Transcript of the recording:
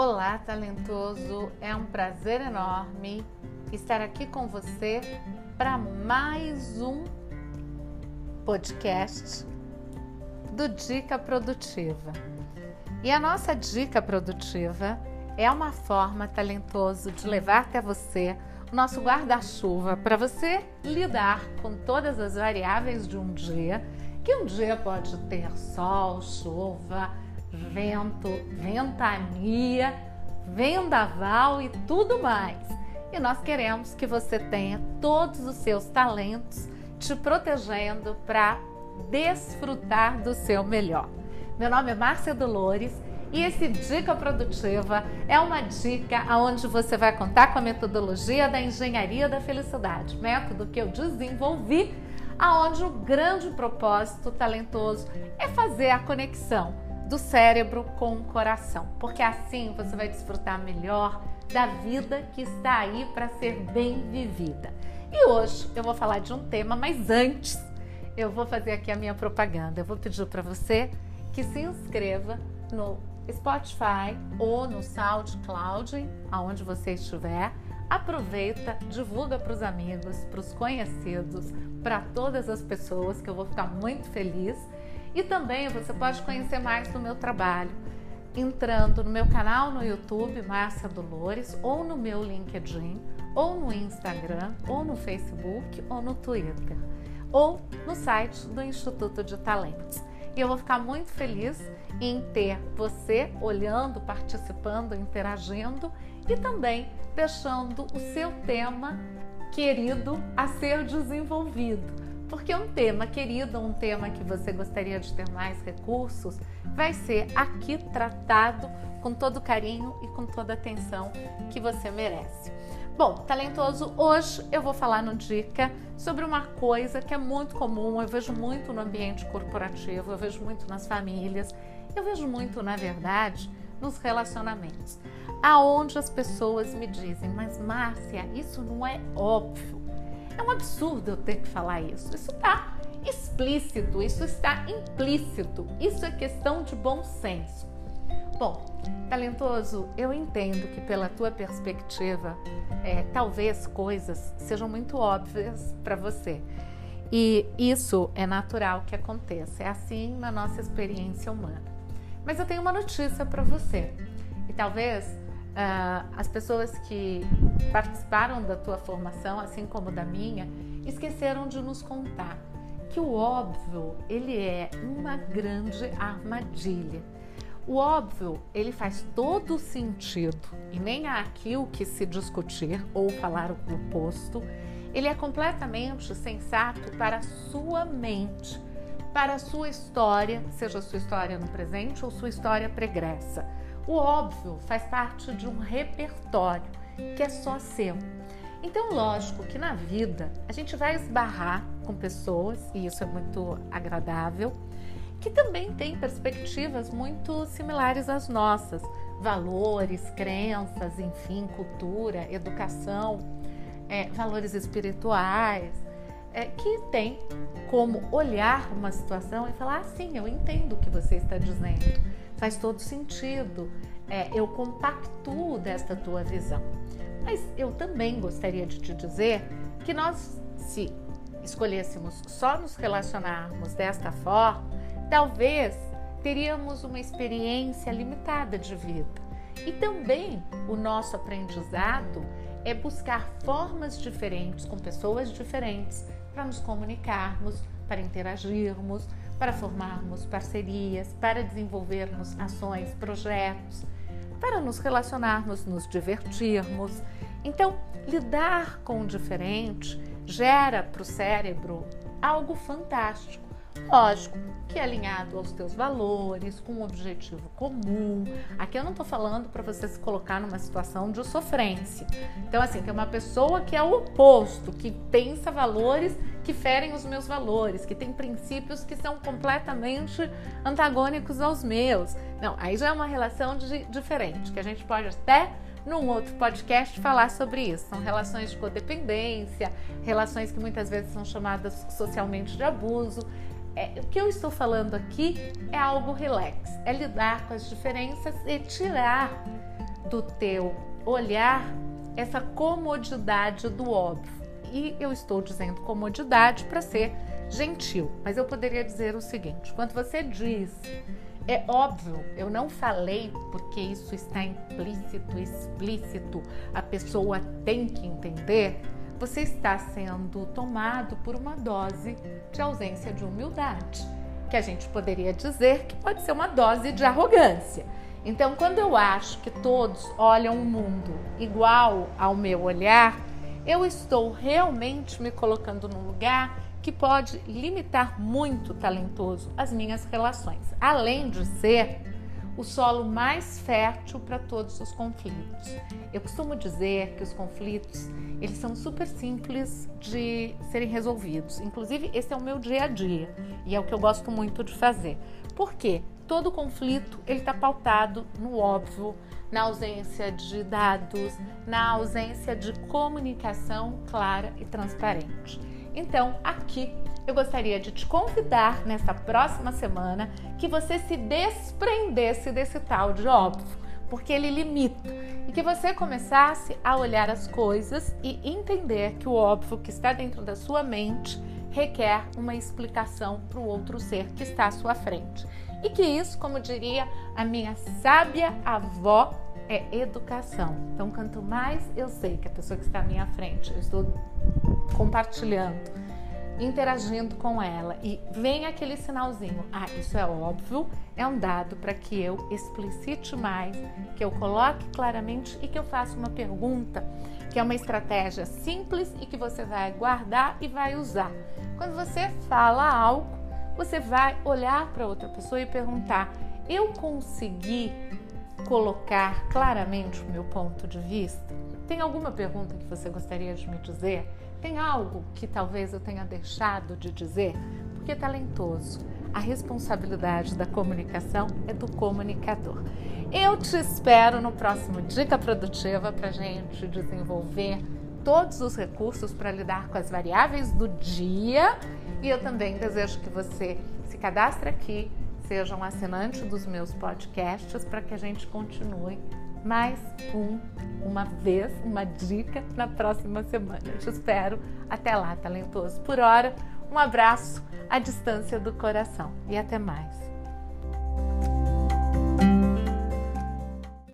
Olá, talentoso! É um prazer enorme estar aqui com você para mais um podcast do Dica Produtiva. E a nossa dica produtiva é uma forma talentoso de levar até você o nosso guarda-chuva para você lidar com todas as variáveis de um dia, que um dia pode ter sol, chuva, vento, ventania, vendaval e tudo mais. E nós queremos que você tenha todos os seus talentos te protegendo para desfrutar do seu melhor. Meu nome é Márcia Dolores e esse Dica Produtiva é uma dica onde você vai contar com a metodologia da engenharia da felicidade, método que eu desenvolvi, aonde o grande propósito talentoso é fazer a conexão do cérebro com o coração, porque assim você vai desfrutar melhor da vida que está aí para ser bem vivida. E hoje eu vou falar de um tema, mas antes eu vou fazer aqui a minha propaganda. Eu vou pedir para você que se inscreva no Spotify ou no SoundCloud, aonde você estiver. Aproveita, divulga para os amigos, para os conhecidos, para todas as pessoas que eu vou ficar muito feliz. E também você pode conhecer mais do meu trabalho entrando no meu canal no YouTube, Márcia Dolores, ou no meu LinkedIn, ou no Instagram, ou no Facebook, ou no Twitter, ou no site do Instituto de Talentos. E eu vou ficar muito feliz em ter você olhando, participando, interagindo e também deixando o seu tema querido a ser desenvolvido porque um tema querido, um tema que você gostaria de ter mais recursos, vai ser aqui tratado com todo carinho e com toda atenção que você merece. Bom, talentoso, hoje eu vou falar no Dica sobre uma coisa que é muito comum, eu vejo muito no ambiente corporativo, eu vejo muito nas famílias, eu vejo muito, na verdade, nos relacionamentos, aonde as pessoas me dizem, mas Márcia, isso não é óbvio. É um absurdo eu ter que falar isso. Isso está explícito, isso está implícito. Isso é questão de bom senso. Bom, talentoso, eu entendo que pela tua perspectiva, é, talvez coisas sejam muito óbvias para você. E isso é natural que aconteça, é assim na nossa experiência humana. Mas eu tenho uma notícia para você. E talvez uh, as pessoas que participaram da tua formação, assim como da minha, esqueceram de nos contar que o óbvio ele é uma grande armadilha. O óbvio ele faz todo sentido e nem há aqui o que se discutir ou falar o oposto. Ele é completamente sensato para a sua mente, para a sua história, seja a sua história no presente ou sua história pregressa. O óbvio faz parte de um repertório que é só seu. Então, lógico que na vida a gente vai esbarrar com pessoas, e isso é muito agradável, que também têm perspectivas muito similares às nossas, valores, crenças, enfim, cultura, educação, é, valores espirituais, é, que tem como olhar uma situação e falar: ah, sim, eu entendo o que você está dizendo faz todo sentido, é, eu compactuo desta tua visão. Mas eu também gostaria de te dizer que nós, se escolhêssemos só nos relacionarmos desta forma, talvez teríamos uma experiência limitada de vida. E também o nosso aprendizado é buscar formas diferentes com pessoas diferentes para nos comunicarmos, para interagirmos, para formarmos parcerias, para desenvolvermos ações, projetos, para nos relacionarmos, nos divertirmos. Então, lidar com o diferente gera para o cérebro algo fantástico Lógico que é alinhado aos teus valores, com um objetivo comum. Aqui eu não estou falando para você se colocar numa situação de sofrência. Então, assim, tem uma pessoa que é o oposto, que pensa valores que ferem os meus valores, que tem princípios que são completamente antagônicos aos meus. Não, aí já é uma relação de, diferente, que a gente pode até num outro podcast falar sobre isso. São relações de codependência, relações que muitas vezes são chamadas socialmente de abuso. É, o que eu estou falando aqui é algo relax, é lidar com as diferenças e tirar do teu olhar essa comodidade do óbvio. E eu estou dizendo comodidade para ser gentil, mas eu poderia dizer o seguinte: quando você diz é óbvio, eu não falei porque isso está implícito, explícito, a pessoa tem que entender. Você está sendo tomado por uma dose de ausência de humildade, que a gente poderia dizer que pode ser uma dose de arrogância. Então, quando eu acho que todos olham o mundo igual ao meu olhar, eu estou realmente me colocando num lugar que pode limitar muito talentoso as minhas relações, além de ser o solo mais fértil para todos os conflitos. Eu costumo dizer que os conflitos, eles são super simples de serem resolvidos. Inclusive, esse é o meu dia a dia e é o que eu gosto muito de fazer. Por quê? todo conflito ele está pautado no óbvio, na ausência de dados, na ausência de comunicação clara e transparente. Então, aqui eu gostaria de te convidar nessa próxima semana que você se desprendesse desse tal de óbvio, porque ele limita, e que você começasse a olhar as coisas e entender que o óbvio que está dentro da sua mente requer uma explicação para o outro ser que está à sua frente. E que isso, como diria a minha sábia avó, é educação. Então, quanto mais eu sei que a pessoa que está à minha frente, eu estou compartilhando, interagindo com ela e vem aquele sinalzinho, ah, isso é óbvio, é um dado para que eu explicite mais, que eu coloque claramente e que eu faça uma pergunta, que é uma estratégia simples e que você vai guardar e vai usar. Quando você fala algo, você vai olhar para outra pessoa e perguntar: eu consegui colocar claramente o meu ponto de vista? Tem alguma pergunta que você gostaria de me dizer? Tem algo que talvez eu tenha deixado de dizer? Porque é talentoso. A responsabilidade da comunicação é do comunicador. Eu te espero no próximo Dica Produtiva para gente desenvolver todos os recursos para lidar com as variáveis do dia. E eu também desejo que você se cadastre aqui, seja um assinante dos meus podcasts para que a gente continue mais um, uma vez, uma dica na próxima semana. Eu te espero. Até lá, talentoso. Por hora, um abraço à distância do coração e até mais.